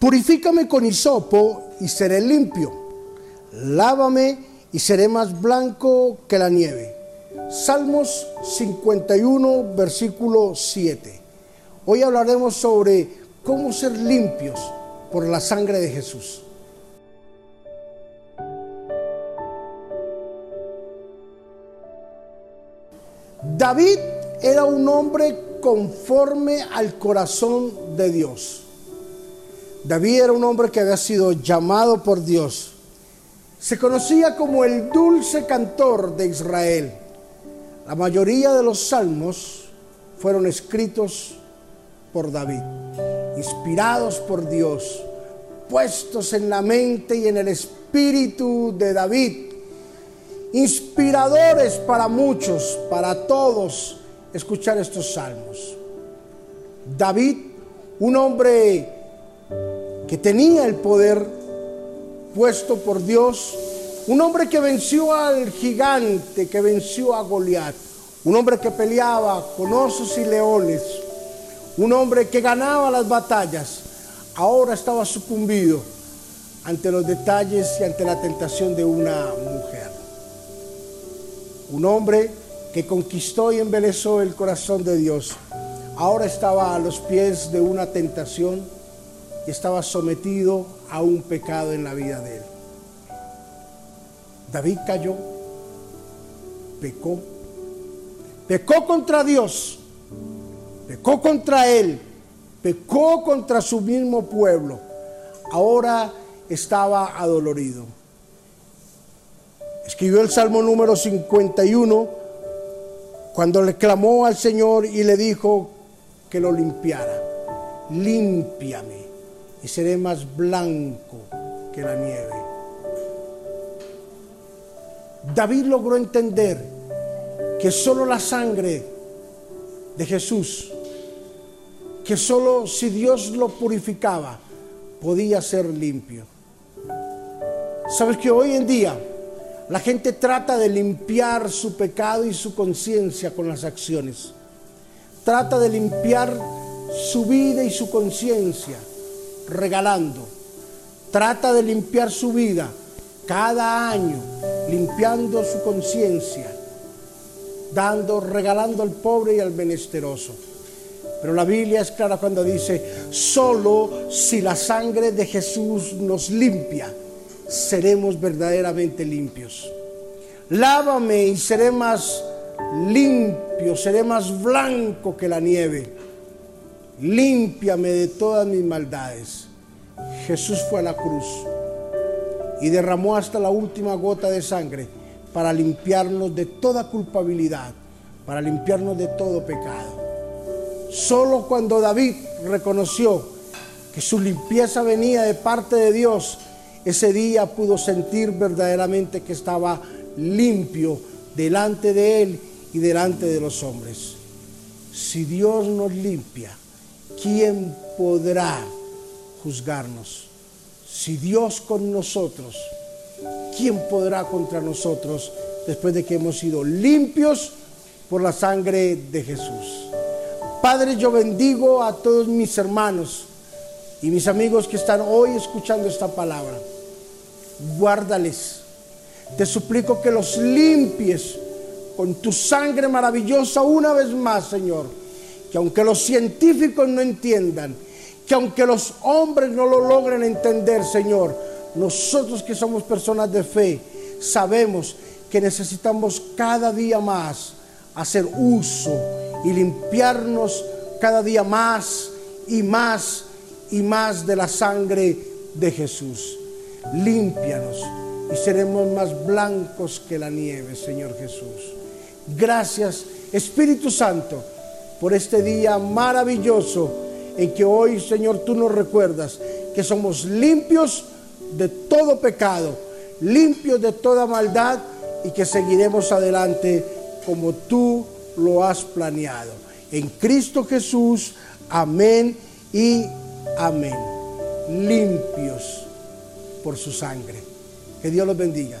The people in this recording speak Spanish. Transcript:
Purifícame con hisopo y seré limpio. Lávame y seré más blanco que la nieve. Salmos 51, versículo 7. Hoy hablaremos sobre cómo ser limpios por la sangre de Jesús. David era un hombre conforme al corazón de Dios. David era un hombre que había sido llamado por Dios. Se conocía como el dulce cantor de Israel. La mayoría de los salmos fueron escritos por David, inspirados por Dios, puestos en la mente y en el espíritu de David, inspiradores para muchos, para todos, escuchar estos salmos. David, un hombre que tenía el poder puesto por Dios, un hombre que venció al gigante, que venció a Goliat, un hombre que peleaba con osos y leones, un hombre que ganaba las batallas, ahora estaba sucumbido ante los detalles y ante la tentación de una mujer. Un hombre que conquistó y embelezó el corazón de Dios, ahora estaba a los pies de una tentación y estaba sometido a un pecado en la vida de él. David cayó, pecó, pecó contra Dios, pecó contra él, pecó contra su mismo pueblo. Ahora estaba adolorido. Escribió el Salmo número 51 cuando le clamó al Señor y le dijo que lo limpiara. Límpiame y seré más blanco que la nieve. David logró entender que solo la sangre de Jesús, que solo si Dios lo purificaba, podía ser limpio. Sabes que hoy en día la gente trata de limpiar su pecado y su conciencia con las acciones. Trata de limpiar su vida y su conciencia regalando. Trata de limpiar su vida cada año, limpiando su conciencia, dando, regalando al pobre y al menesteroso. Pero la Biblia es clara cuando dice, solo si la sangre de Jesús nos limpia, seremos verdaderamente limpios. Lávame y seré más limpio, seré más blanco que la nieve. Límpiame de todas mis maldades. Jesús fue a la cruz y derramó hasta la última gota de sangre para limpiarnos de toda culpabilidad, para limpiarnos de todo pecado. Solo cuando David reconoció que su limpieza venía de parte de Dios, ese día pudo sentir verdaderamente que estaba limpio delante de Él y delante de los hombres. Si Dios nos limpia, ¿quién podrá juzgarnos? Si Dios con nosotros, ¿quién podrá contra nosotros después de que hemos sido limpios por la sangre de Jesús? Padre, yo bendigo a todos mis hermanos y mis amigos que están hoy escuchando esta palabra, guárdales. Te suplico que los limpies con tu sangre maravillosa una vez más, Señor. Que aunque los científicos no entiendan, que aunque los hombres no lo logren entender, Señor, nosotros que somos personas de fe, sabemos que necesitamos cada día más hacer uso y limpiarnos cada día más y más y más de la sangre de Jesús. Límpianos y seremos más blancos que la nieve, Señor Jesús. Gracias, Espíritu Santo, por este día maravilloso en que hoy, Señor, tú nos recuerdas que somos limpios de todo pecado, limpios de toda maldad y que seguiremos adelante como tú lo has planeado. En Cristo Jesús, amén y amén. Limpios por su sangre. Que Dios los bendiga.